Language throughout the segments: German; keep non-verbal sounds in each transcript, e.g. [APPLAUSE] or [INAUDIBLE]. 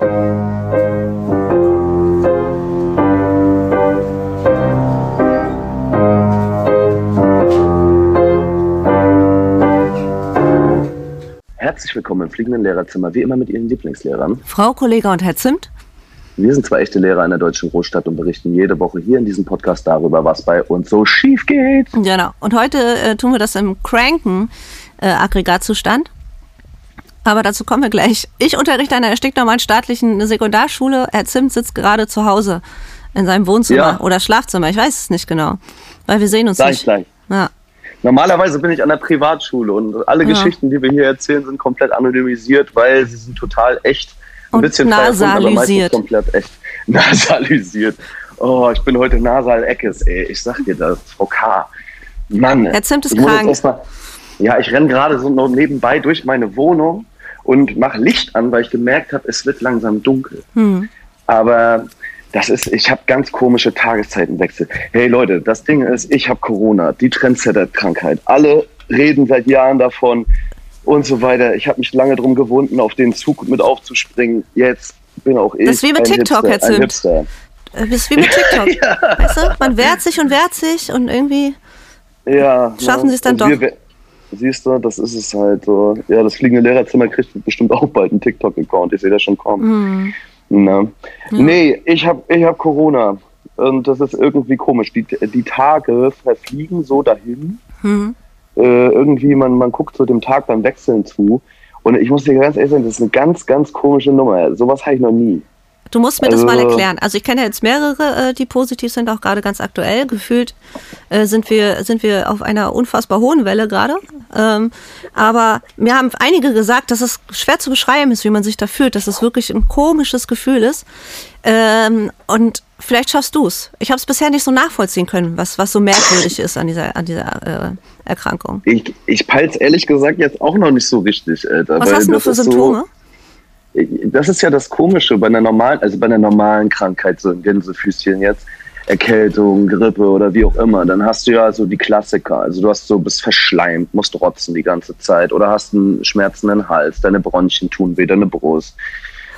Herzlich willkommen im fliegenden Lehrerzimmer, wie immer mit Ihren Lieblingslehrern. Frau Kollege und Herr Zimt. Wir sind zwei echte Lehrer in der deutschen Großstadt und berichten jede Woche hier in diesem Podcast darüber, was bei uns so schief geht. Genau. Und heute äh, tun wir das im cranken äh, Aggregatzustand. Aber dazu kommen wir gleich. Ich unterrichte an einer stinknormalen staatlichen Sekundarschule. Herr Zimt sitzt gerade zu Hause in seinem Wohnzimmer Ja. oder Schlafzimmer. Ich weiß es nicht genau. Weil wir sehen uns Gleich, nicht. gleich. Ja. Normalerweise bin ich an der Privatschule und alle Ja. Geschichten, die wir hier erzählen, sind komplett anonymisiert, weil sie sind total echt. Ein Und bisschen frei erfunden, aber meistens nasalisiert. komplett echt. [LAUGHS] Nasalisiert. Oh, ich bin heute Nasal-Eckes, ey. Ich sag dir das, Frau K. Mann. Herr Zimt ist krank. mal- ja, ich renne gerade so nebenbei durch meine Wohnung und mache Licht an, weil ich gemerkt habe, es wird langsam dunkel. Hm. Aber das ist, ich habe ganz komische Tageszeitenwechsel. Hey Leute, das Ding ist, ich habe Corona, die Trendsetter-Krankheit. Alle reden seit Jahren davon und so weiter. Ich habe mich lange drum gewunden, auf den Zug mit aufzuspringen. Jetzt bin auch ich. Das ist wie mit TikTok, Hipster, Herr. Äh, Das ist wie mit [LAUGHS] TikTok. Weißt du? Man wehrt sich und wehrt sich und irgendwie. Ja. Schaffen Sie es dann wir- doch. wir- Siehst du, das ist es halt so. Ja, das fliegende Lehrerzimmer kriegt bestimmt auch bald einen TikTok-Account. Ich sehe das schon kommen. Hm. Na. Nee, ich habe ich hab Corona. Und das ist irgendwie komisch. Die, die Tage verfliegen so dahin. Hm. Äh, irgendwie, man, man guckt so dem Tag beim Wechseln zu. Und ich muss dir ganz ehrlich sagen, das ist eine ganz, ganz komische Nummer. Sowas habe ich noch nie. Du musst mir das Also- mal erklären. Also ich kenne jetzt mehrere, äh, die positiv sind, auch gerade ganz aktuell. Gefühlt äh, sind wir sind wir auf einer unfassbar hohen Welle gerade. Ähm, aber mir haben einige gesagt, dass es schwer zu beschreiben ist, wie man sich da fühlt, dass es wirklich ein komisches Gefühl ist. Ähm, und vielleicht schaffst du es. Ich habe es bisher nicht so nachvollziehen können, was was so merkwürdig ist an dieser an dieser äh, Erkrankung. Ich, ich peil's ehrlich gesagt jetzt auch noch nicht so richtig, Alter. Was hast du für ist so- Symptome? das ist ja das Komische bei einer normalen, also bei einer normalen Krankheit, so ein Gänsefüßchen jetzt, Erkältung, Grippe oder wie auch immer, dann hast du ja so die Klassiker. Also du hast so, bist verschleimt, musst rotzen die ganze Zeit oder hast einen schmerzenden Hals, deine Bronchien tun weh, deine Brust.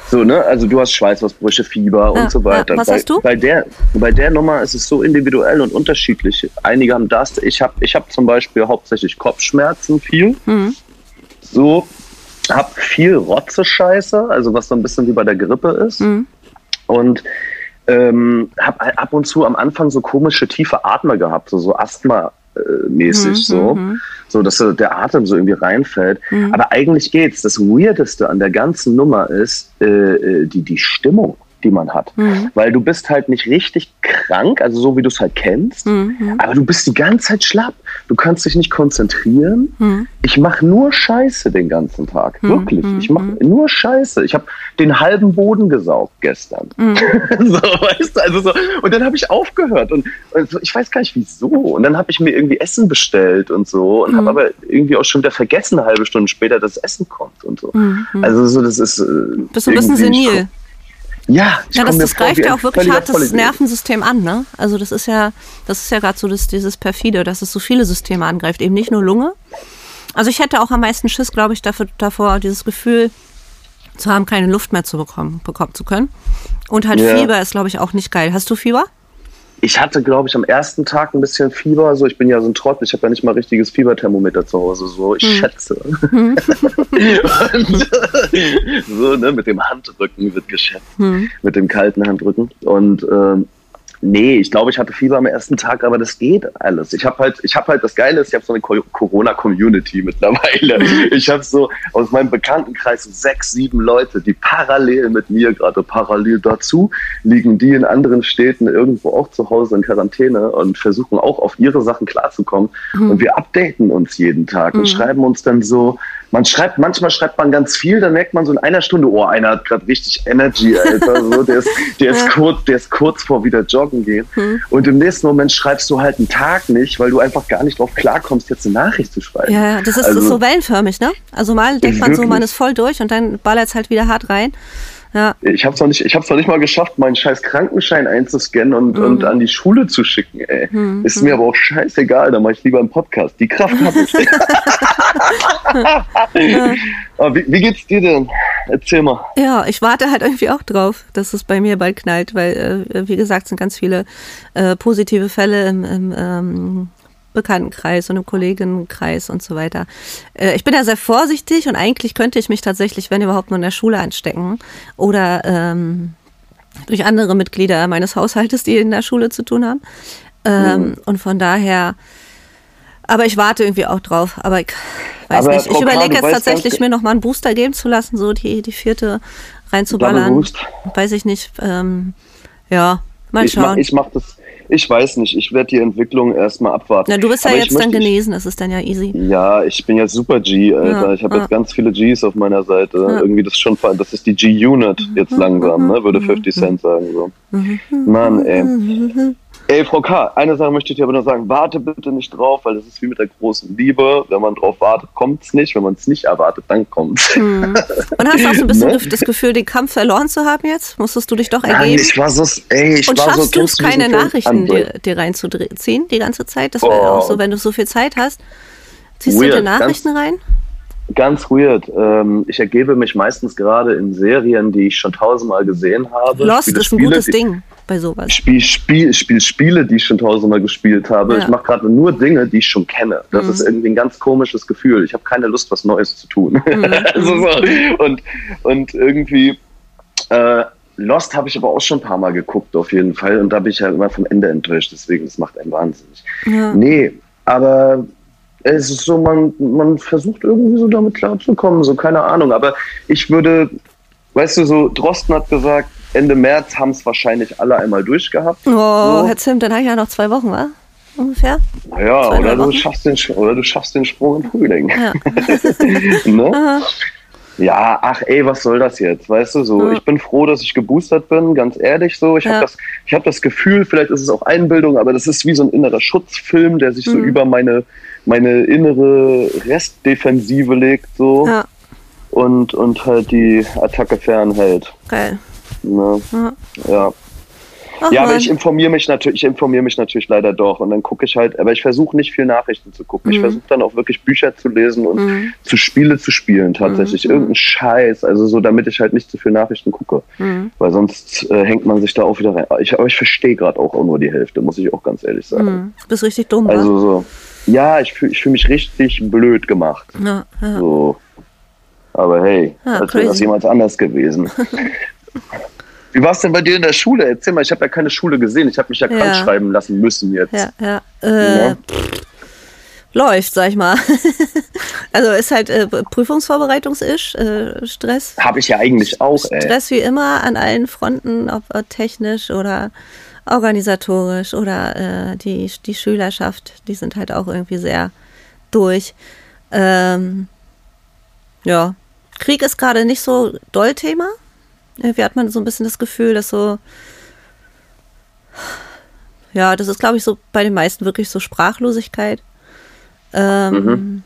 So, ne? Also du hast Schweißausbrüche, Fieber Ja, und so weiter. ja. Was bei, hast du? Bei der, bei der Nummer ist es so individuell und unterschiedlich. Einige haben das. Ich habe ich hab zum Beispiel hauptsächlich Kopfschmerzen, viel. Mhm. So, hab viel Rotze-Scheiße, also was so ein bisschen wie bei der Grippe ist. Mhm. Und ähm, habe ab und zu am Anfang so komische tiefe Atmer gehabt, so, so Asthma-mäßig, Mhm, so, mhm. so, dass der Atem so irgendwie reinfällt. Mhm. Aber eigentlich geht's. Das Weirdeste an der ganzen Nummer ist äh, äh, die, die Stimmung, die man hat. Mhm. Weil du bist halt nicht richtig krank, also so wie du es halt kennst, Mhm. aber du bist die ganze Zeit schlapp. Du kannst dich nicht konzentrieren. Mhm. Ich mache nur Scheiße den ganzen Tag. Hm, Wirklich. hm, Ich mache nur Scheiße. Ich habe den halben Boden gesaugt gestern. Mhm. [LAUGHS] so, weißt du, also so. Und dann habe ich aufgehört. Und, und so, ich weiß gar nicht wieso. Und dann habe ich mir irgendwie Essen bestellt und so. Und Mhm. habe aber irgendwie auch schon wieder vergessen, eine halbe Stunde später, dass Essen kommt und so. Mhm. Also so, das ist. Äh, Bist du ein bisschen senil? Ja, ich Ja, das, das greift ja auch wirklich hart das. Nervensystem an, ne? Also das ist ja, das ist ja gerade so das, dieses perfide, dass es so viele Systeme angreift, eben nicht nur Lunge. Also ich hätte auch am meisten Schiss, glaube ich, dafür, davor, dieses Gefühl zu haben, keine Luft mehr zu bekommen, bekommen zu können. Und halt Ja. Fieber ist, glaube ich, auch nicht geil. Hast du Fieber? Ich hatte, glaube ich, am ersten Tag ein bisschen Fieber. So, ich bin ja so ein Trottel, ich habe ja nicht mal richtiges Fieberthermometer zu Hause. So, ich Hm. schätze. [LAUGHS] Und, so, ne, mit dem Handrücken wird geschätzt. Hm. Mit dem kalten Handrücken. Und ähm, nee, ich glaube, ich hatte Fieber am ersten Tag, aber das geht alles. Ich habe halt, ich habe halt das Geile ist, ich habe so eine Co- Corona-Community mittlerweile. Hm. Ich habe so aus meinem Bekanntenkreis so sechs, sieben Leute, die parallel mit mir gerade parallel dazu liegen, die in anderen Städten irgendwo auch zu Hause in Quarantäne und versuchen auch auf ihre Sachen klarzukommen. Und wir updaten uns jeden Tag und schreiben uns dann so, man schreibt, manchmal schreibt man ganz viel, dann merkt man so in einer Stunde, oh, einer hat gerade richtig Energy, Alter. So, der, ist, der, [LAUGHS] ist kurz, der ist kurz vor wieder joggen gehen. Und im nächsten Moment schreibst du halt einen Tag nicht, weil du einfach gar nicht drauf klarkommst, jetzt eine Nachricht zu schreiben. Ja, das ist, das Also- ist so wellenförmig, ne? Also mal denkt man so, Wirklich. man ist voll durch und dann ballert es halt wieder hart rein. Ja. Ich hab's noch nicht, ich hab's noch nicht mal geschafft, meinen scheiß Krankenschein einzuscannen und, Mhm. und an die Schule zu schicken, ey. Ist mir aber auch scheißegal, dann mache ich lieber einen Podcast. Die Kraft habe ich. [LAUGHS] [LAUGHS] aber wie, wie geht's dir denn? Erzähl mal. Ja, ich warte halt irgendwie auch drauf, dass es bei mir bald knallt, weil, äh, wie gesagt, sind ganz viele äh, positive Fälle im, im ähm, Bekanntenkreis und im Kolleginnenkreis und so weiter. Äh, ich bin ja sehr vorsichtig und eigentlich könnte ich mich tatsächlich, wenn überhaupt, nur in der Schule anstecken oder ähm, durch andere Mitglieder meines Haushaltes, die in der Schule zu tun haben. Ähm, Und von daher, aber ich warte irgendwie auch drauf. Aber ich weiß Aber nicht. Ich überlege jetzt tatsächlich mir noch mal einen Booster geben zu lassen, so die, die vierte reinzuballern. Weiß ich nicht. Ähm, ja, mal schauen. ich mach das, ich weiß nicht, ich werde die Entwicklung erstmal abwarten. Na, du bist ja Aber jetzt dann genesen, das ist dann ja easy. Ja, ich bin ja super G, Alter. Ja, ich habe ja. jetzt ganz viele Gs auf meiner Seite. Ja. Irgendwie das ist schon, das ist die G-Unit jetzt langsam, ne? Würde 50 Cent sagen so. Mann, ey. Ey, Frau K., eine Sache möchte ich dir aber nur sagen. Warte bitte nicht drauf, weil das ist wie mit der großen Liebe. Wenn man drauf wartet, kommt's nicht. Wenn man es nicht erwartet, dann kommt's. Und hast du auch so ein bisschen Ne? das Gefühl, den Kampf verloren zu haben jetzt? Musstest du dich doch ergeben? ich war so, ey, ich Und war so, schaffst du es, keine? Nachrichten dir, dir reinzuziehen die ganze Zeit? Das wäre Oh. auch so, wenn du so viel Zeit hast. Ziehst du Weird, dir Nachrichten rein? Ganz weird. Ähm, ich ergebe mich meistens gerade in Serien, die ich schon tausendmal gesehen habe. Lost Spiele ist ein Spiele, gutes die- Ding bei sowas. Spiel, Spiel, Spiel Spiele, die ich schon tausendmal gespielt habe. Ja. Mhm. Ich mache gerade nur Dinge, die ich schon kenne. Das ist irgendwie ein ganz komisches Gefühl. Ich habe keine Lust, was Neues zu tun. [LAUGHS] also so. und, und irgendwie äh, Lost habe ich aber auch schon ein paar Mal geguckt, auf jeden Fall. Und da bin ich ja immer vom Ende enttäuscht. Deswegen, das macht einen wahnsinnig. Ja. Nee, aber es ist so, man, man versucht irgendwie so damit klarzukommen, so keine Ahnung. Aber ich würde, weißt du, so Drosten hat gesagt, Ende März haben es wahrscheinlich alle einmal durchgehabt. Oh, So. Herr Zimt, dann habe ich ja noch zwei Wochen, wa? Ungefähr. Zwei, drei oder du, schaffst den, oder du schaffst den Sprung im Frühling. Ja. [LAUGHS] ne? Ja, ach ey, was soll das jetzt? Weißt du, so, Ja. ich bin froh, dass ich geboostert bin, ganz ehrlich so. Ich Ja. habe das, ich hab das Gefühl, vielleicht ist es auch Einbildung, aber das ist wie so ein innerer Schutzfilm, der sich so Mhm. über meine, meine innere Restdefensive legt so Ja, und, und halt die Attacke fernhält. geil. Ne? Ja. Ja. Ach, Ja, aber ich informiere mich natürlich, ich informiere mich natürlich leider doch und dann gucke ich halt, aber ich versuche nicht viel Nachrichten zu gucken. Ich Mhm. versuche dann auch wirklich Bücher zu lesen und Mhm. zu Spiele zu spielen tatsächlich. Mhm. Irgendein Scheiß, also so, damit ich halt nicht zu viel Nachrichten gucke. Mhm. Weil sonst äh, hängt man sich da auch wieder rein. Ich, aber ich verstehe gerade auch, auch nur die Hälfte, muss ich auch ganz ehrlich sagen. Mhm. Du bist richtig dumm, Also so, ja, ich fühle fühl mich richtig blöd gemacht. Ja, ja. So. Aber hey, Ja, als wäre das jemals anders gewesen. [LAUGHS] Wie war es denn bei dir in der Schule? Erzähl mal, ich habe ja keine Schule gesehen. Ich habe mich ja, Ja. krank schreiben lassen müssen jetzt. Ja, ja. Äh, Ja. pff, läuft, sag ich mal. [LAUGHS] also ist halt äh, Prüfungsvorbereitungs-ish, äh, Stress. Habe ich ja eigentlich auch, ey. Stress wie immer an allen Fronten, ob äh, technisch oder organisatorisch oder äh, die, die Schülerschaft, die sind halt auch irgendwie sehr durch. Ähm, ja, Krieg ist gerade nicht so doll Thema. Irgendwie hat man so ein bisschen das Gefühl, dass so, ja, das ist glaube ich so bei den meisten wirklich so Sprachlosigkeit. Ähm,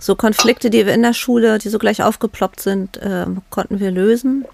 So Konflikte, die wir in der Schule, die so gleich aufgeploppt sind, ähm, konnten wir lösen.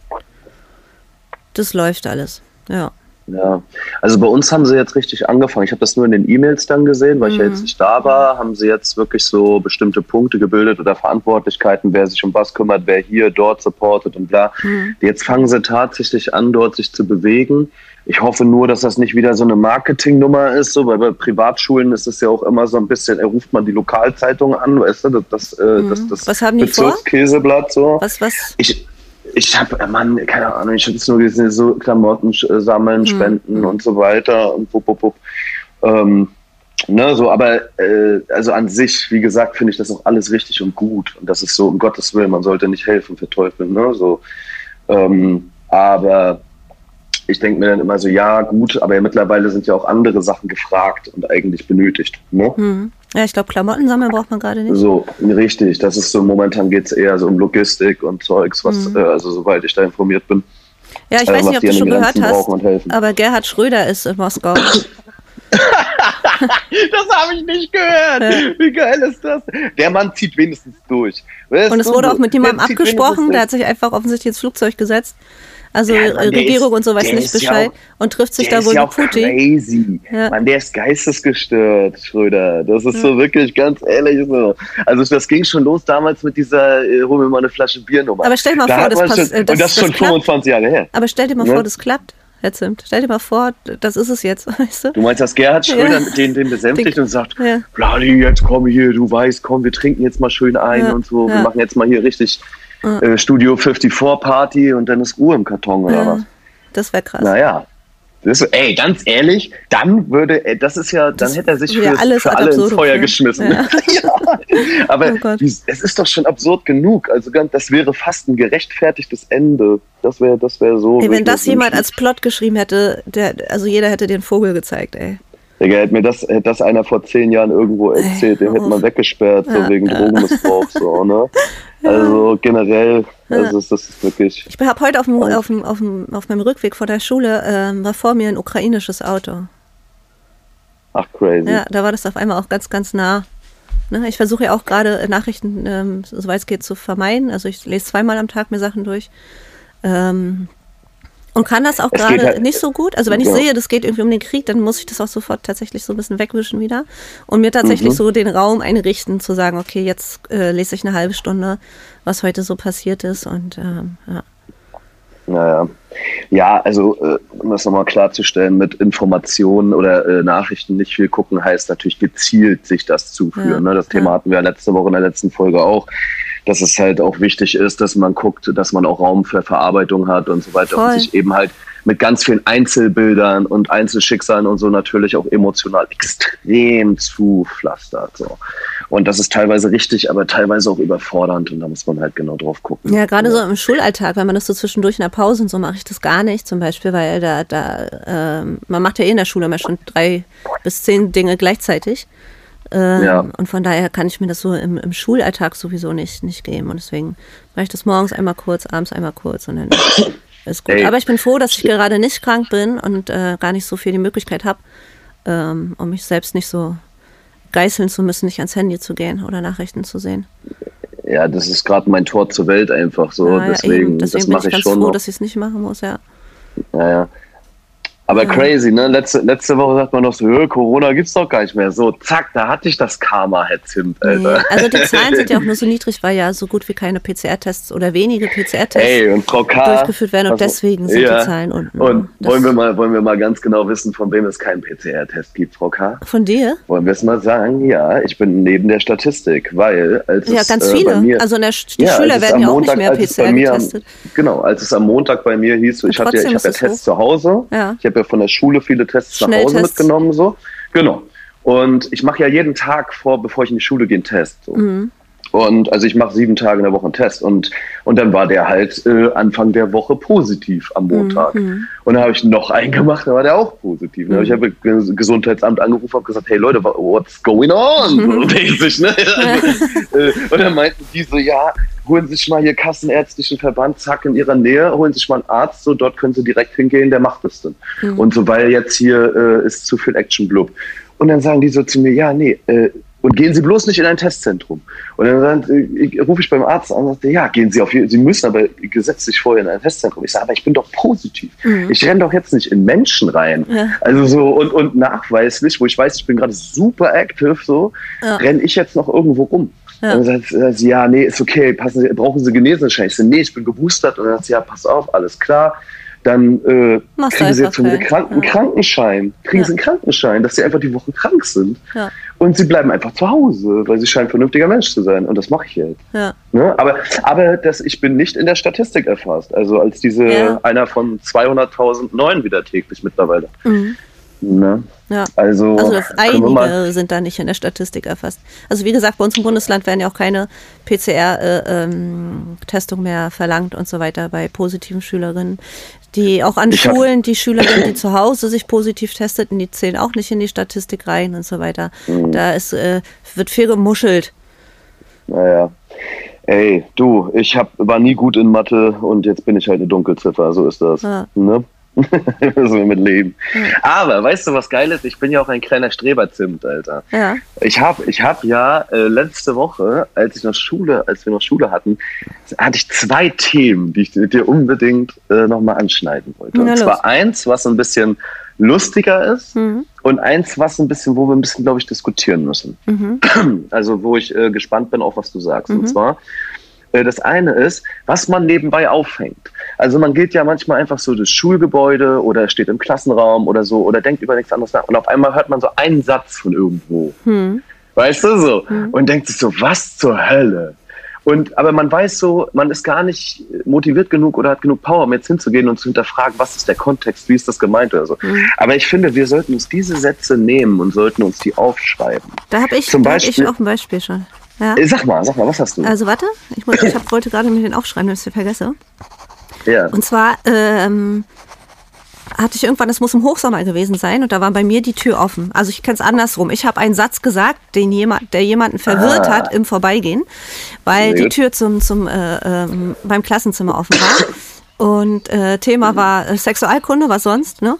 Das läuft alles. Ja. Ja, also bei uns haben sie jetzt richtig angefangen. Ich habe das nur in den E-Mails dann gesehen, weil ich ja jetzt nicht da war. Haben sie jetzt wirklich so bestimmte Punkte gebildet oder Verantwortlichkeiten, wer sich um was kümmert, wer hier, dort supportet und bla. Jetzt fangen sie tatsächlich an, dort sich zu bewegen. Ich hoffe nur, dass das nicht wieder so eine Marketingnummer ist, so, weil bei Privatschulen ist es ja auch immer so ein bisschen, er ruft man die Lokalzeitung an, weißt du, das, das, äh, das, das Was haben die vor? Bezirkskäseblatt so. Was, was? Ich, ich habe, Mann, keine Ahnung, ich habe jetzt nur gesehen, so Klamotten äh, sammeln, spenden und so weiter und wupp, wupp, wupp. Ähm, ne, so, aber äh, also an sich, wie gesagt, finde ich das auch alles richtig und gut. Und das ist so, um Gottes Willen, man sollte nicht helfen, verteufeln, ne? So, ähm, aber ich denke mir dann immer so, ja, gut, aber mittlerweile sind ja auch andere Sachen gefragt und eigentlich benötigt. Ne? Hm. Ja, ich glaube, Klamotten sammeln braucht man gerade nicht. So, richtig. Das ist so, momentan geht es eher so um Logistik und Zeugs, was, äh, also soweit ich da informiert bin. Ja, ich äh, weiß nicht, ob du schon gehört hast, aber Gerhard Schröder ist in Moskau. [LAUGHS] das habe ich nicht gehört. Ja. Wie geil ist das? Der Mann zieht wenigstens durch. Und es wurde auch mit jemandem abgesprochen, der hat sich einfach offensichtlich ins Flugzeug gesetzt. Also ja, Mann, Regierung ist, und so weiß nicht Bescheid ja auch, und trifft sich da wohl ja mit Putin. Crazy. Ja. Mann, der ist geistesgestört, Schröder. Das ist so wirklich ganz ehrlich so. Also das ging schon los damals mit dieser äh, hol mir mal eine Flasche Bier Nummer. Aber stell dir mal da vor, das passt. Schon, äh, das, und das, das schon klappt. 25 Jahre her. Aber stell dir mal vor, das klappt. Herr Zimt. Stell dir mal vor, das ist es jetzt, [LAUGHS] weißt du? Du meinst, dass Gerhard Schröder ja. den, den besänftigt und sagt, ja. Bladi, jetzt komm hier, du weißt, komm, wir trinken jetzt mal schön ein ja. und so, wir machen jetzt mal hier richtig äh, Studio 54 Party und dann ist Ruhe im Karton oder was? Das wäre krass. Naja. Das, ey, ganz ehrlich, dann würde, ey, das ist ja, dann das hätte er sich für, alles für alle ins Feuer geschmissen. Ja. [LAUGHS] ja. Aber oh es ist doch schon absurd genug. Also das wäre fast ein gerechtfertigtes Ende. Das wäre, das wäre so. Ey, wenn das jemand als Plot geschrieben hätte, der, also jeder hätte den Vogel gezeigt, ey. Digga, hätte mir das, hätte das einer vor zehn Jahren irgendwo erzählt, den hätte man weggesperrt, so ja, wegen ja. Drogenmissbrauch, so, [LAUGHS] ne? Also generell, also das ist wirklich. Ich habe heute auf, dem, auf, dem, auf, dem, auf meinem Rückweg vor der Schule, ähm, war vor mir ein ukrainisches Auto. Ach, crazy. Ja, da war das auf einmal auch ganz, ganz nah. Ne? Ich versuche ja auch gerade Nachrichten, ähm, soweit es geht, zu vermeiden. Also ich lese zweimal am Tag mir Sachen durch. Ähm, und kann das auch gerade halt, nicht so gut. Also wenn ich ja. sehe, das geht irgendwie um den Krieg, dann muss ich das auch sofort tatsächlich so ein bisschen wegwischen wieder. Und mir tatsächlich mhm. so den Raum einrichten, zu sagen, okay, jetzt äh, lese ich eine halbe Stunde, was heute so passiert ist. Und ähm, ja. Naja. Ja, also äh, um das nochmal klarzustellen, mit Informationen oder äh, Nachrichten nicht viel gucken, heißt natürlich gezielt sich das zuführen. Ja, ne? Das Thema hatten wir letzte Woche in der letzten Folge auch dass es halt auch wichtig ist, dass man guckt, dass man auch Raum für Verarbeitung hat und so weiter Voll. und sich eben halt mit ganz vielen Einzelbildern und Einzelschicksalen und so natürlich auch emotional extrem zupflastert. So. Und das ist teilweise richtig, aber teilweise auch überfordernd und da muss man halt genau drauf gucken. Ja, gerade ja. so im Schulalltag, wenn man das so zwischendurch in der Pause und so mache ich das gar nicht, zum Beispiel, weil da, da ähm, man macht ja eh in der Schule immer schon drei bis zehn Dinge gleichzeitig. Ähm, ja. Und von daher kann ich mir das so im, im, Schulalltag sowieso nicht, nicht geben. Und deswegen mache ich das morgens einmal kurz, abends einmal kurz und dann [COUGHS] ist gut. Ey. Aber ich bin froh, dass ich gerade nicht krank bin und äh, gar nicht so viel die Möglichkeit habe, ähm, um mich selbst nicht so geißeln zu müssen, nicht ans Handy zu gehen oder Nachrichten zu sehen. Ja, das ist gerade mein Tor zur Welt einfach so. Ja, deswegen, ja, deswegen das mache ich, ich schon. froh, noch. dass ich es nicht machen muss, ja. Ja, ja. Aber ja. crazy, ne? Letzte, letzte Woche sagt man noch so, Corona gibt's doch gar nicht mehr. So, zack, da hatte ich das Karma, Herr Zimt, Alter. Nee. Also die Zahlen sind ja auch [LAUGHS] nur so niedrig, weil ja so gut wie keine PCR-Tests oder wenige PCR-Tests durchgeführt werden und also, deswegen sind ja. die Zahlen unten. Und wollen wir, mal, wollen wir mal ganz genau wissen, von wem es keinen PCR-Test gibt, Frau K? Von dir? Wollen wir es mal sagen? Ja, ich bin neben der Statistik, weil als Ja, es, ganz äh, viele. Mir, also der, die ja, Schüler werden ja auch Montag, nicht mehr PCR getestet. Genau, als es am Montag bei mir hieß, ich, hatte, ich habe ja Tests zu Hause, ja. ich habe ja von der Schule viele Tests nach Hause mitgenommen. So. Genau. Und ich mache ja jeden Tag vor, bevor ich in die Schule gehe, einen Test. So. Mhm. Und also ich mache sieben Tage in der Woche einen Test. Und, und dann war der halt äh, Anfang der Woche positiv am Montag. Mhm. Und dann habe ich noch einen gemacht, dann war der auch positiv. Mhm. Ich habe das Gesundheitsamt angerufen und gesagt, hey Leute, what's going on? [LAUGHS] Mhm. Mäßig, ne? [LAUGHS] Also, äh, und dann meinten die so, ja, holen Sie sich mal hier Kassenärztlichen Verband, zack, in Ihrer Nähe, holen Sie sich mal einen Arzt, so dort können Sie direkt hingehen, der macht es dann. Mhm. Und so, weil jetzt hier äh, ist zu viel Action blub. Und dann sagen die so zu mir, ja, nee, äh, und gehen Sie bloß nicht in ein Testzentrum. Und dann, dann äh, rufe ich beim Arzt an und sage, ja, gehen Sie auf Sie müssen aber gesetzlich vorher in ein Testzentrum. Ich sage, aber ich bin doch positiv. Mhm. Ich renne doch jetzt nicht in Menschen rein. Ja. Also so und, und nachweislich, wo ich weiß, ich bin gerade super active, so, ja. renne ich jetzt noch irgendwo rum. Ja. Und dann sagt sie, ja, nee, ist okay, passen Sie, brauchen Sie Genesenschein? Ich sage, nee, ich bin geboostert. Und dann sagt sie, ja, pass auf, alles klar. Dann äh, kriegen Sie jetzt einen Kranken ja. Krankenschein. Kriegen ja. Sie einen Krankenschein, dass Sie einfach die Woche krank sind. Ja. Und Sie bleiben einfach zu Hause, weil Sie scheinen ein vernünftiger Mensch zu sein. Und das mache ich jetzt. Ja. Ne? Aber, aber das, ich bin nicht in der Statistik erfasst. Also als diese einer von 200.000 neuen wieder täglich mittlerweile. Mhm. Ne? Ja. Also, also einige sind da nicht in der Statistik erfasst. Also wie gesagt, bei uns im Bundesland werden ja auch keine PCR-Testungen äh, ähm, mehr verlangt und so weiter bei positiven Schülerinnen. Die auch an ich Schulen, die Schülerinnen, die zu Hause sich positiv testeten, die zählen auch nicht in die Statistik rein und so weiter. Mhm. Da ist, äh, wird viel gemuschelt. Naja. Ey, du, ich hab, war nie gut in Mathe und jetzt bin ich halt eine Dunkelziffer, so ist das. Ja. Ne? [LAUGHS] müssen wir mit leben. Aber weißt du, was geil ist? Ich bin ja auch ein kleiner Streberzimt, Alter. Ja. Ich habe ich hab ja äh, letzte Woche, als ich noch Schule, als wir noch Schule hatten, hatte ich zwei Themen, die ich mit dir unbedingt äh, nochmal anschneiden wollte. Na Und los. zwar eins, was ein bisschen lustiger ist Mhm. und eins, was ein bisschen, wo wir ein bisschen, glaube ich, diskutieren müssen. Mhm. Also wo ich äh, gespannt bin auf, was du sagst. Mhm. Und zwar, das eine ist, was man nebenbei aufhängt. Also man geht ja manchmal einfach so das Schulgebäude oder steht im Klassenraum oder so oder denkt über nichts anderes nach und auf einmal hört man so einen Satz von irgendwo. Hm. Weißt du so? Mhm. Und denkt sich so, was zur Hölle? Und, aber man weiß so, man ist gar nicht motiviert genug oder hat genug Power, um jetzt hinzugehen und zu hinterfragen, was ist der Kontext, wie ist das gemeint oder so. Mhm. Aber ich finde, wir sollten uns diese Sätze nehmen und sollten uns die aufschreiben. Da habe ich, Zum da hab ich Beispiel- auch ein Beispiel schon. Ja. Äh, Sag mal, sag mal, was hast du? Also warte, ich, muss, ich [COUGHS] hab, wollte gerade mir den aufschreiben, dass ich den vergesse. ja. Und zwar ähm, hatte ich irgendwann, das muss im Hochsommer gewesen sein, und da war bei mir die Tür offen. Also ich kenne es andersrum. Ich habe einen Satz gesagt, den jemand, der jemanden verwirrt Ah. hat im Vorbeigehen, weil die. Tür zum, zum äh, ähm, beim Klassenzimmer offen war. Und äh, Thema war äh, Sexualkunde, was sonst, ne?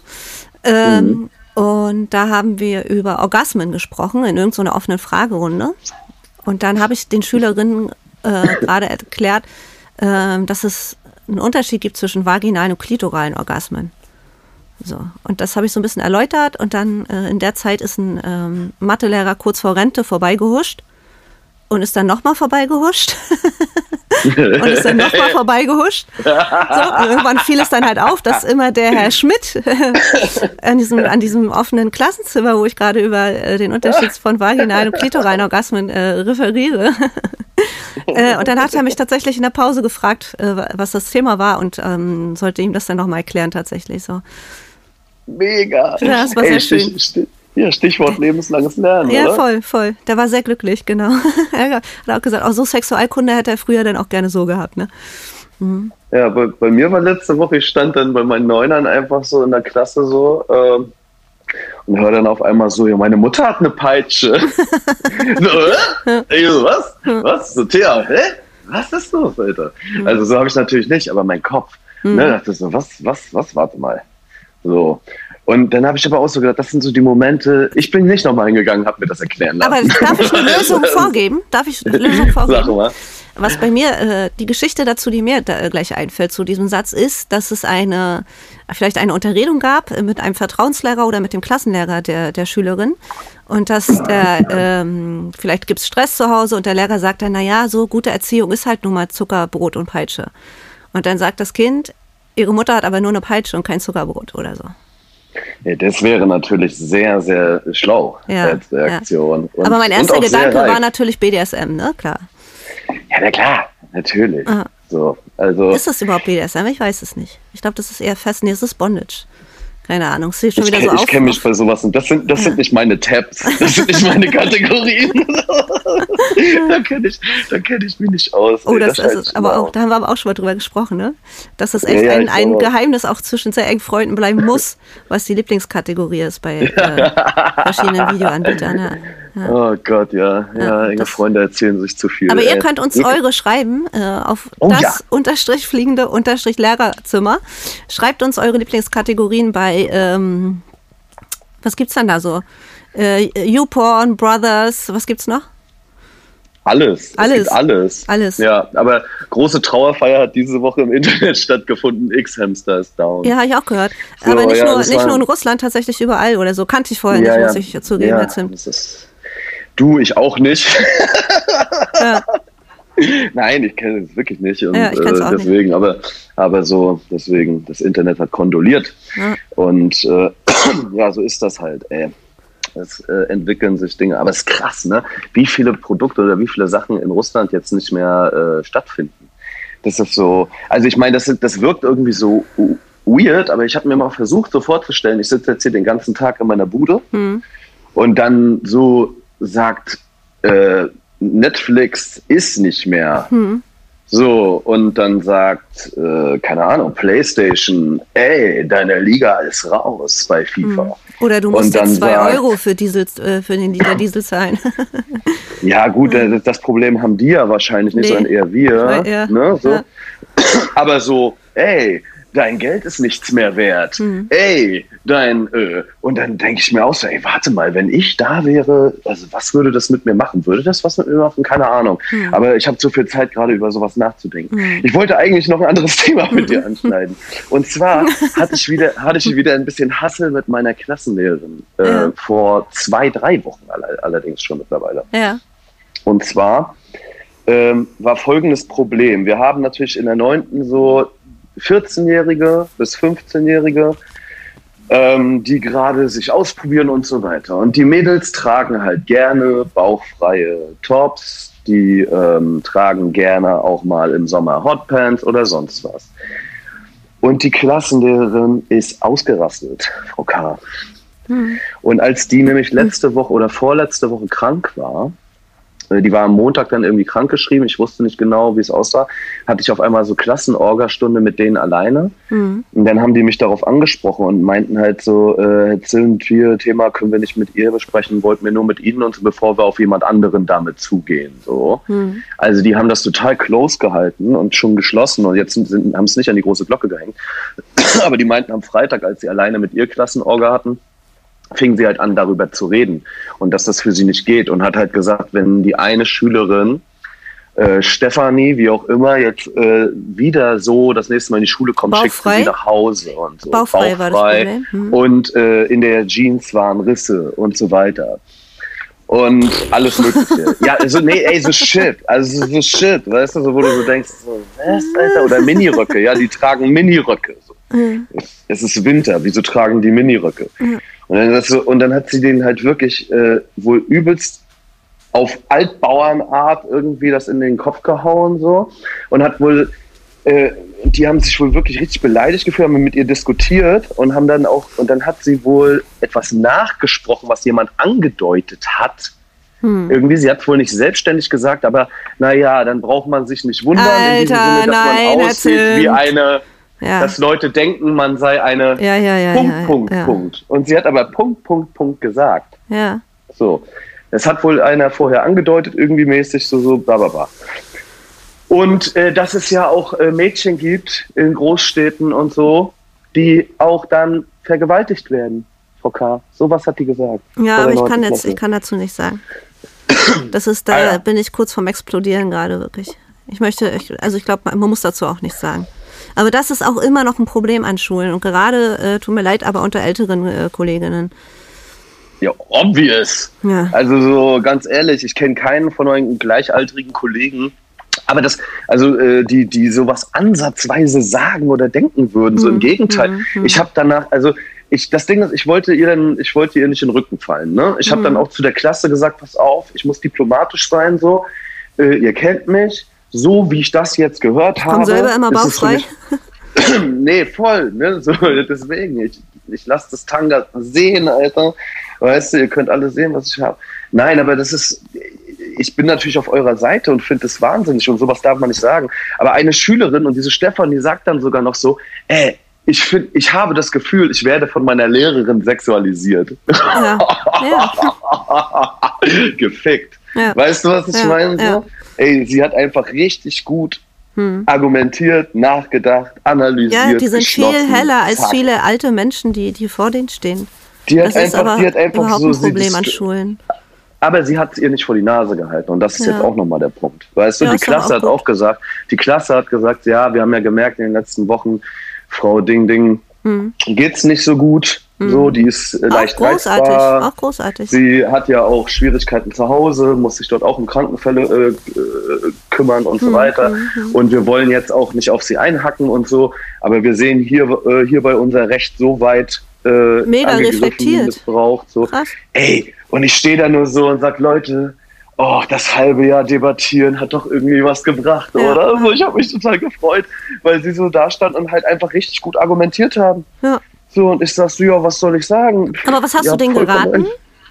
Ähm, Und da haben wir über Orgasmen gesprochen in irgendeiner offenen Fragerunde. Und dann habe ich den Schülerinnen äh, gerade erklärt, ähm, dass es einen Unterschied gibt zwischen vaginalen und klitoralen Orgasmen. So. Und das habe ich so ein bisschen erläutert und dann äh, in der Zeit ist ein ähm, Mathelehrer kurz vor Rente vorbeigehuscht und ist dann nochmal vorbeigehuscht [LAUGHS] [LAUGHS] und ist dann nochmal [LAUGHS] vorbeigehuscht. So, und irgendwann fiel es dann halt auf, dass immer der Herr Schmidt an, diesem, an diesem offenen Klassenzimmer, wo ich gerade über äh, den Unterschied von vaginalen und klitoralen Orgasmen äh, referiere. [LAUGHS] äh, und dann hat er mich tatsächlich in der Pause gefragt, äh, was das Thema war und ähm, sollte ihm das dann nochmal erklären tatsächlich so. Mega. Ja, das war sehr schön. Ja, Stichwort lebenslanges Lernen, Ja, oder? voll, voll. Der war sehr glücklich, genau. [LAUGHS] er hat auch gesagt, auch so Sexualkunde hätte er früher dann auch gerne so gehabt, ne? Ja, bei, bei mir war letzte Woche, ich stand dann bei meinen Neunern einfach so in der Klasse so ähm, und höre dann auf einmal so, ja, meine Mutter hat eine Peitsche. [LAUGHS] [LAUGHS] so, äh? Ich so, was? Was? So, Thea, hä? Was ist los, Alter? Also so habe ich natürlich nicht, aber mein Kopf, ne, dachte so, was, was, was, warte mal. So. Und dann habe ich aber auch so gedacht, das sind so die Momente, ich bin nicht nochmal hingegangen, habe mir das erklären lassen. Aber darf ich eine [LAUGHS] Lösung vorgeben? Darf ich eine Lösung Sag vorgeben? mal. Was bei mir, äh, die Geschichte dazu, die mir da, äh, gleich einfällt zu diesem Satz, ist, dass es eine, vielleicht eine Unterredung gab äh, mit einem Vertrauenslehrer oder mit dem Klassenlehrer der, der Schülerin. Und dass der, ähm, vielleicht gibt's Stress zu Hause und der Lehrer sagt dann, na ja, so gute Erziehung ist halt nun mal Zucker, Brot und Peitsche. Und dann sagt das Kind, ihre Mutter hat aber nur eine Peitsche und kein Zuckerbrot oder so. Ja, das wäre natürlich sehr, sehr schlau Ja, als Reaktion. Und- aber mein erster Gedanke war natürlich BDSM, ne? Klar. Ja, na klar, natürlich. Ah. So, also Ist das überhaupt BDSM? Ich weiß es nicht. Ich glaube, das ist eher fest. Nee, es ist Bondage. Keine Ahnung. Es sieht schon ich, wieder so ich auf. kenne mich bei sowas und das sind, das sind nicht meine Tabs, das sind nicht meine [LAUGHS] Kategorien. [LAUGHS] da kenne ich, da kenn ich mich nicht aus. Oh, das, scheiß ist aber auch, da haben wir aber auch schon mal drüber gesprochen, ne? Dass es echt Ja, ja, ein, ich ein. Geheimnis auch zwischen sehr engen Freunden bleiben muss, was die Lieblingskategorie ist bei äh, [LAUGHS] verschiedenen Videoanbietern. Ja. Ja. Oh Gott, ja. Ja, Ja, enge Freunde erzählen sich zu viel. Aber ihr ey. könnt uns eure schreiben äh, auf Oh, das ja. unterstrich fliegende unterstrich Lehrerzimmer. Schreibt uns eure Lieblingskategorien bei, ähm, was gibt's dann da so? Äh, YouPorn, Brothers, was gibt's noch? Alles. Es Alles. alles. Alles. Ja, aber große Trauerfeier hat diese Woche im [LAUGHS] Internet stattgefunden. X-Hamster ist down. Ja, habe ich auch gehört. So, Aber nicht, ja, nur, nicht nur in Russland, tatsächlich überall oder so. Kannte ich vorher nicht, muss ich zugeben, ja, das ist, du, ich auch nicht. [LAUGHS] Nein, ich kenne es wirklich nicht. Und, Ja, ich kenn's auch äh, nicht. deswegen, aber, aber so, deswegen, das Internet hat kondoliert. Ja. Und äh, [CLEARS THROAT] ja, so ist das halt, ey. Es äh, entwickeln sich Dinge. Aber es ist krass, ne? Wie viele Produkte oder wie viele Sachen in Russland jetzt nicht mehr äh, stattfinden. Das ist so, also ich meine, das, das wirkt irgendwie so weird, aber ich habe mir mal versucht, so vorzustellen, ich sitze jetzt hier den ganzen Tag in meiner Bude Hm. und dann so sagt, äh, Netflix ist nicht mehr. Hm. So, und dann sagt, äh, keine Ahnung, PlayStation, ey, deine Liga ist raus bei FIFA. Oder du musst jetzt zwei sagt- Euro für, Diesel, äh, für den Liter [LAUGHS] Diesel zahlen. [LAUGHS] Ja, gut, äh, das Problem haben die ja wahrscheinlich nicht, Nee. sondern eher wir. Ja, Ne, so. ja. Aber so, ey, dein Geld ist nichts mehr wert. Mhm. Ey, dein, äh. und dann denke ich mir auch so, ey, warte mal, wenn ich da wäre, also was würde das mit mir machen? Würde das was mit mir machen? Keine Ahnung. Mhm. Aber ich habe zu viel Zeit, gerade über sowas nachzudenken. Mhm. Ich wollte eigentlich noch ein anderes [LAUGHS] Thema mit dir anschneiden. Und zwar [LAUGHS] hatte ich wieder, hatte ich wieder ein bisschen Hassel mit meiner Klassenlehrerin. Äh. Vor zwei, drei Wochen allerdings schon mittlerweile. Ja. Und zwar ähm, war folgendes Problem. Wir haben natürlich in der neunten so 14-Jährige bis 15-Jährige, ähm, die gerade sich ausprobieren und so weiter. Und die Mädels tragen halt gerne bauchfreie Tops, die ähm, tragen gerne auch mal im Sommer Hotpants oder sonst was. Und die Klassenlehrerin ist ausgerastet, Frau K. Hm. Und als die nämlich letzte Woche oder vorletzte Woche krank war, die war am Montag dann irgendwie krankgeschrieben. Ich wusste nicht genau, wie es aussah. Hatte ich auf einmal so Klassenorgastunde mit denen alleine. Mhm. Und dann haben die mich darauf angesprochen und meinten halt so, äh, sind wir Thema können wir nicht mit ihr besprechen, wollten wir nur mit ihnen und so, bevor wir auf jemand anderen damit zugehen. So. Mhm. Also die haben das total close gehalten und schon geschlossen und jetzt haben es nicht an die große Glocke gehängt. [CLEARS THROAT] Aber die meinten am Freitag, als sie alleine mit ihr Klassenorga hatten, fing sie halt an, darüber zu reden und dass das für sie nicht geht und hat halt gesagt, wenn die eine Schülerin äh, Stefanie, wie auch immer, jetzt äh, wieder so das nächste Mal in die Schule kommt, schickt sie nach Hause und so. Bauchfrei, Bauchfrei war das Problem. Hm. Und äh, in der Jeans waren Risse und so weiter. Und alles Mögliche. ja, so, nee, ey, so shit. Also so shit, weißt du, so, wo du so denkst, so, was, Alter? Oder Miniröcke, ja, die tragen Miniröcke. So. Mhm. Es ist Winter, wieso tragen die Miniröcke? Mhm. Und dann, so, und dann hat sie den halt wirklich äh, wohl übelst auf Altbauernart irgendwie das in den Kopf gehauen so und hat wohl äh, die haben sich wohl wirklich richtig beleidigt gefühlt, haben mit ihr diskutiert und haben dann auch und dann hat sie wohl etwas nachgesprochen, was jemand angedeutet hat. Hm. Irgendwie, sie hat wohl nicht selbstständig gesagt, aber naja, dann braucht man sich nicht wundern, Alter, in diesem Sinne, dass nein, man aussieht wie eine ja. dass Leute denken, man sei eine ja, ja, Punkt, Punkt, Punkt. Und sie hat aber Punkt, Punkt, Punkt gesagt. Ja. So. Das hat wohl einer vorher angedeutet, irgendwie mäßig, so, so, bla, bla, bla. Und äh, dass es ja auch äh, Mädchen gibt in Großstädten und so, die auch dann vergewaltigt werden, Frau K. Sowas hat die gesagt. Ja, aber ich kann jetzt, ich kann dazu nicht sagen. [COUGHS] Das ist, da ah, ja. bin ich kurz vorm Explodieren gerade wirklich. Ich möchte, ich, also ich glaube, man muss dazu auch nichts sagen. Aber das ist auch immer noch ein Problem an Schulen und gerade, äh, tut mir leid, aber unter älteren äh, Kolleginnen. Ja, obvious. Ja. Also so ganz ehrlich, ich kenne keinen von euren gleichaltrigen Kollegen, aber das, also äh, die, die sowas ansatzweise sagen oder denken würden, so im mhm. Gegenteil. Mhm. Ich habe danach, also ich, das Ding ist, ich wollte ihr dann, ich wollte ihr nicht in den Rücken fallen. Ne? Ich habe mhm. dann auch zu der Klasse gesagt, pass auf, ich muss diplomatisch sein, so. Äh, ihr kennt mich, so wie ich das jetzt gehört habe. Komm selber immer bauchfrei? [CLEARS THROAT] nee, voll. Ne? So, [LAUGHS] deswegen, ich, ich lasse das Tanga sehen, Alter. Weißt du, ihr könnt alle sehen, was ich habe. Nein, aber das ist, ich bin natürlich auf eurer Seite und finde das wahnsinnig und sowas darf man nicht sagen. Aber eine Schülerin und diese Stefan, die sagt dann sogar noch so, ey, ich finde, ich habe das Gefühl, ich werde von meiner Lehrerin sexualisiert. Ja. ja. [LAUGHS] Gefickt. Ja. Weißt du, was ich meine? So? Ey, sie hat einfach richtig gut hm. argumentiert, nachgedacht, analysiert. Ja, die sind viel heller als zack. viele alte Menschen, die, die vor denen stehen. Die hat, das einfach, die hat einfach überhaupt so, ein Problem an Schulen. Aber sie hat es ihr nicht vor die Nase gehalten und das ist ja. jetzt auch nochmal der Punkt. Weißt du, ja, die Klasse auch hat gut. auch gesagt, die Klasse hat gesagt, ja, wir haben ja gemerkt in den letzten Wochen, Frau Ding Ding hm. geht's nicht so gut. Mhm. So, die ist äh, leicht auch großartig, reizbar. Auch großartig. Sie hat ja auch Schwierigkeiten zu Hause, muss sich dort auch um Krankenfälle äh, äh kümmern und mhm. so weiter. Mhm. Und wir wollen jetzt auch nicht auf sie einhacken und so, aber wir sehen hier, äh, hierbei unser Recht so weit äh, Mega reflektiert. missbraucht. So. Krass. Ey, und ich stehe da nur so und sag, Leute, oh, das halbe Jahr debattieren hat doch irgendwie was gebracht, ja. oder? Also ich habe mich total gefreut, weil sie so da stand und halt einfach richtig gut argumentiert haben. Ja. So, und ich sag so, ja, was soll ich sagen? Aber was hast ja, du denen geraten?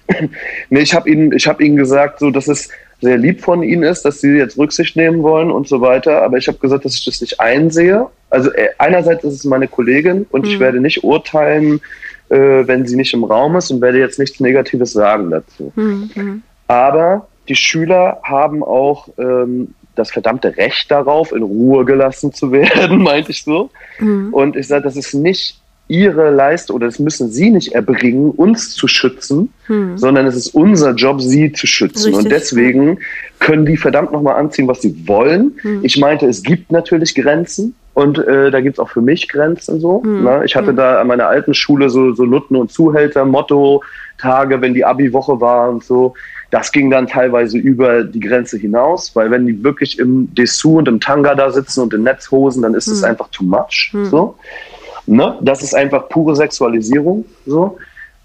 [LAUGHS] nee, ich habe ihnen, hab ihnen gesagt, so, dass es sehr lieb von ihnen ist, dass sie jetzt Rücksicht nehmen wollen und so weiter. Aber ich habe gesagt, dass ich das nicht einsehe. Also äh, einerseits ist es meine Kollegin und mhm. ich werde nicht urteilen, äh, wenn sie nicht im Raum ist und werde jetzt nichts Negatives sagen dazu. Mhm. Aber die Schüler haben auch ähm, das verdammte Recht darauf, in Ruhe gelassen zu [LAUGHS] werden, meinte ich so. Mhm. Und ich sage, das ist nicht ihre Leistung oder das müssen sie nicht erbringen, uns zu schützen, hm. sondern es ist unser Job, sie zu schützen. Richtig. Und deswegen können die verdammt nochmal anziehen, was sie wollen. Hm. Ich meinte, es gibt natürlich Grenzen und äh, da gibt es auch für mich Grenzen so. Hm. Ne? Ich hatte hm. da an meiner alten Schule so, so Nutten- und Zuhälter, Motto, Tage, wenn die Abi-Woche war und so. Das ging dann teilweise über die Grenze hinaus, weil wenn die wirklich im Dessous und im Tanga da sitzen und in Netzhosen, dann ist es hm. einfach too much. Hm. So. Ne? Das ist einfach pure Sexualisierung. So.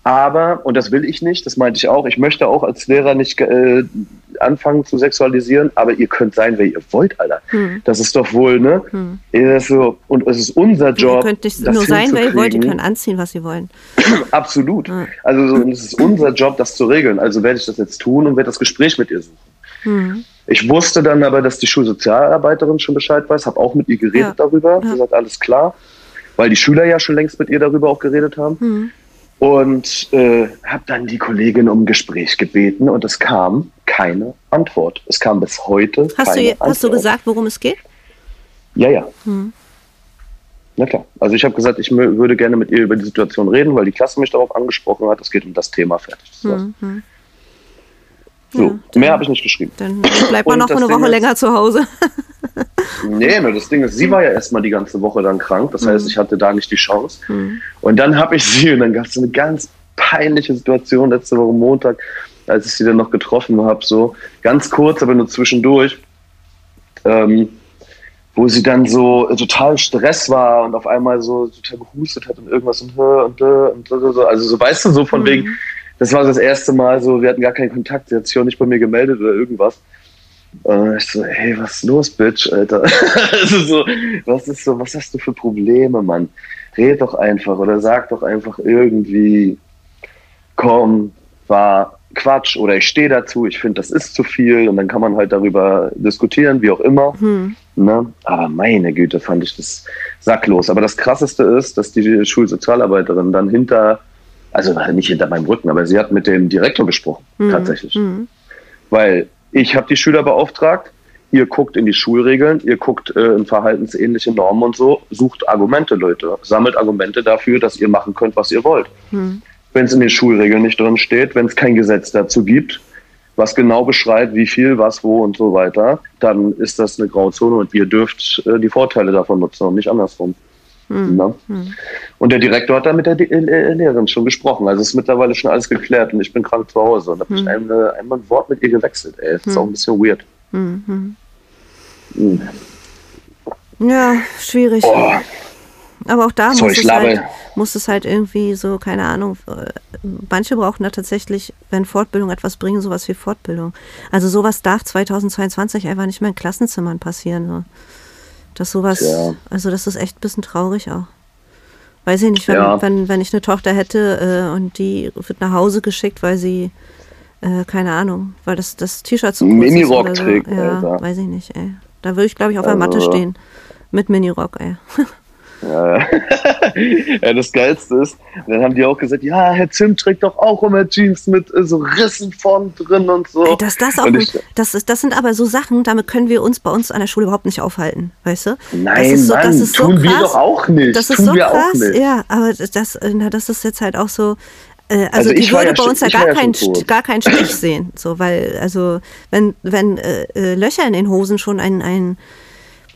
Aber, und das will ich nicht, das meinte ich auch, ich möchte auch als Lehrer nicht äh, anfangen zu sexualisieren, aber ihr könnt sein, wer ihr wollt, Alter. Hm. Das ist doch wohl, ne? Hm. So, und es ist unser Job. Ihr könnt nicht nur sein, wer ihr wollt, ihr könnt anziehen, was ihr wollt. [CLEARS THROAT] Absolut. Hm. Also so, es ist unser Job, das zu regeln. Also werde ich das jetzt tun und werde das Gespräch mit ihr suchen. Hm. Ich wusste dann aber, dass die Schulsozialarbeiterin schon Bescheid weiß, habe auch mit ihr geredet ja. darüber. Ja. Sie sagt, alles klar weil die Schüler ja schon längst mit ihr darüber auch geredet haben. Mhm. Und äh, habe dann die Kollegin um Gespräch gebeten und es kam keine Antwort. Es kam bis heute hast keine du, Antwort. Hast du gesagt, worum es geht? Ja, ja. Mhm. Na klar. Also ich habe gesagt, ich würde gerne mit ihr über die Situation reden, weil die Klasse mich darauf angesprochen hat. Es geht um das Thema fertig. Mhm. So, ja, mehr habe ich nicht geschrieben. Dann bleibt man noch eine Woche ist, länger zu Hause. nee, nur das Ding ist, sie war ja erstmal die ganze Woche dann krank. Das mhm. heißt, ich hatte da nicht die Chance. Mhm. Und dann habe ich sie und dann gab es eine ganz peinliche Situation letzte Woche Montag, als ich sie dann noch getroffen habe. So ganz kurz, aber nur zwischendurch. Ähm, wo sie dann so total Stress war und auf einmal so total gehustet hat und irgendwas und und, und, und so. Also so weißt du, so von mhm. wegen, das war das erste Mal so, wir hatten gar keinen Kontakt, sie hat sich auch nicht bei mir gemeldet oder irgendwas. Und ich so, hey, was ist los, Bitch, Alter? [LAUGHS] also so, was ist so, was hast du für Probleme, Mann? Red doch einfach oder sag doch einfach irgendwie, komm, war Quatsch oder ich stehe dazu, ich finde, das ist zu viel und dann kann man halt darüber diskutieren, wie auch immer. Hm. Ne? Aber meine Güte, fand ich das sacklos. Aber das Krasseste ist, dass die Schulsozialarbeiterin dann hinter also nicht hinter meinem Rücken, aber sie hat mit dem Direktor gesprochen, mhm. tatsächlich. Mhm. Weil ich habe die Schüler beauftragt, ihr guckt in die Schulregeln, ihr guckt äh, in verhaltensähnliche Normen und so, sucht Argumente, Leute, sammelt Argumente dafür, dass ihr machen könnt, was ihr wollt. Mhm. Wenn es in den Schulregeln nicht drin steht, wenn es kein Gesetz dazu gibt, was genau beschreibt, wie viel, was, wo und so weiter, dann ist das eine Grauzone und ihr dürft äh, die Vorteile davon nutzen und nicht andersrum. Mhm. Ne? Mhm. Und der Direktor hat da mit der äh, Lehrerin schon gesprochen. Also ist mittlerweile schon alles geklärt und ich bin krank zu Hause. Und habe ich mhm. einmal, einmal ein Wort mit ihr gewechselt. Ey, das ist auch ein bisschen weird. Mhm. Ja, schwierig. Oh. Aber auch da muss, es halt, muss es halt irgendwie so, keine Ahnung, äh, manche brauchen da tatsächlich, wenn Fortbildung etwas bringen, sowas wie Fortbildung. Also sowas darf 2022 einfach nicht mehr in Klassenzimmern passieren. So. Dass sowas, ja. also das ist echt ein bisschen traurig auch. Weiß ich nicht, wenn, ja. wenn, wenn ich eine Tochter hätte äh, und die wird nach Hause geschickt, weil sie, äh, keine Ahnung, weil das, das T-Shirt zu groß Minirock ist. Minirock trägt, Ja, Alter. weiß ich nicht, ey. Da würde ich, glaube ich, auf also. der Matte stehen. Mit Minirock, ey. [LAUGHS] Ja, [LAUGHS] ja, das Geilste ist, dann haben die auch gesagt, ja, Herr Zimt trägt doch auch immer Jeans mit äh, so Rissen vorn drin und so. Ey, das, das, auch ich, das, ist, das sind aber so Sachen, damit können wir uns bei uns an der Schule überhaupt nicht aufhalten, weißt du? Nein, das so, Mann, tun so wir doch auch nicht. Das ist tun so krass, ja, aber das, na, das ist jetzt halt auch so, äh, also, also die würde ja bei uns ja gar, ja kein, gar keinen Stich sehen. So, weil, also, wenn, wenn äh, äh, Löcher in den Hosen schon ein, ein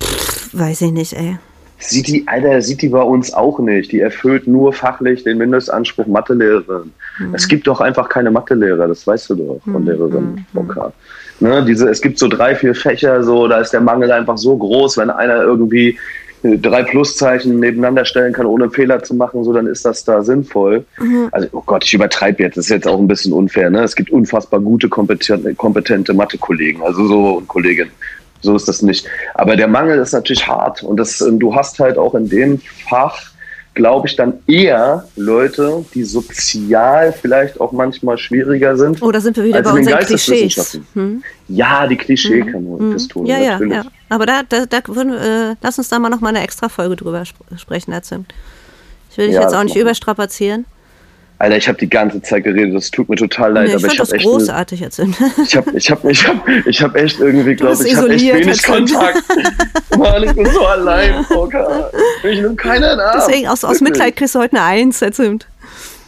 pff, weiß ich nicht, ey. Sieht die, Alter, sieht die bei uns auch nicht. Die erfüllt nur fachlich den Mindestanspruch Mathelehrerin. Mhm. Es gibt doch einfach keine Mathelehrer, das weißt du doch von mhm. Lehrerin, Frau K. Ne, diese, es gibt so drei, vier Fächer, so, da ist der Mangel einfach so groß, wenn einer irgendwie äh, drei Pluszeichen nebeneinander stellen kann, ohne Fehler zu machen, so dann ist das da sinnvoll. Mhm. Also, oh Gott, ich übertreibe jetzt, das ist jetzt auch ein bisschen unfair. Ne? Es gibt unfassbar gute, kompetente, kompetente Mathe-Kollegen, also so und Kolleginnen. So ist das nicht. Aber der Mangel ist natürlich hart. Und das, du hast halt auch in dem Fach, glaube ich, dann eher Leute, die sozial vielleicht auch manchmal schwieriger sind. Oh, da sind wir wieder bei unseren Klischees. Hm? Ja, die Klischee-Pistole. Hm. Ja, ja, ja. Aber da, da, da äh, lass uns da mal noch mal eine extra Folge drüber sp sprechen, Herr Zimt. Ich will dich ja, jetzt auch nicht überstrapazieren. Alter, ich habe die ganze Zeit geredet, das tut mir total leid, Nee, ich aber ich habe das echt, ne- großartig jetzt. ich habe ich hab, ich hab, ich hab echt irgendwie, glaube ich, habe echt wenig. Kontakt. [LAUGHS] Mann, ich bin so allein, Volker. Ich nehme keinen ab. Deswegen aus, aus Mitleid kriegst du heute eine Eins, Herr Zimt.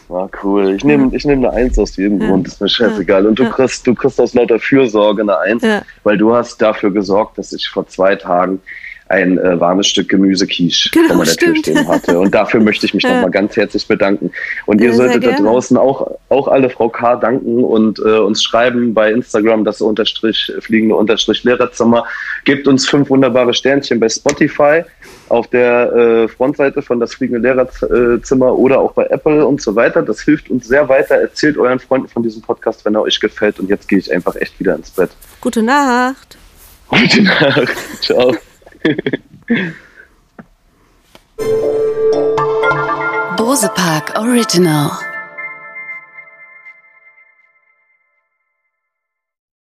Ah, cool. Ich nehme ich nehm eine Eins aus jedem Ja. Grund, ist mir scheißegal. Und du Ja. kriegst, du kriegst aus lauter Fürsorge eine Eins, weil du hast dafür gesorgt, dass ich vor zwei Tagen ein äh, warmes Stück Gemüsequiche Genau, vor meiner stimmt. Tür stehen hatte. Und dafür möchte ich mich [LAUGHS] Ja. nochmal ganz herzlich bedanken. Und ihr Ja, solltet da draußen auch, auch alle Frau K. danken und äh, uns schreiben bei Instagram, das unterstrich fliegende unterstrich Lehrerzimmer. Gebt uns fünf wunderbare Sternchen bei Spotify auf der äh, Frontseite von das fliegende Lehrerzimmer oder auch bei Apple und so weiter. Das hilft uns sehr weiter. Erzählt euren Freunden von diesem Podcast, wenn er euch gefällt. Und jetzt gehe ich einfach echt wieder ins Bett. Gute Nacht. Gute Nacht. [LAUGHS] Ciao. Bose Park Original.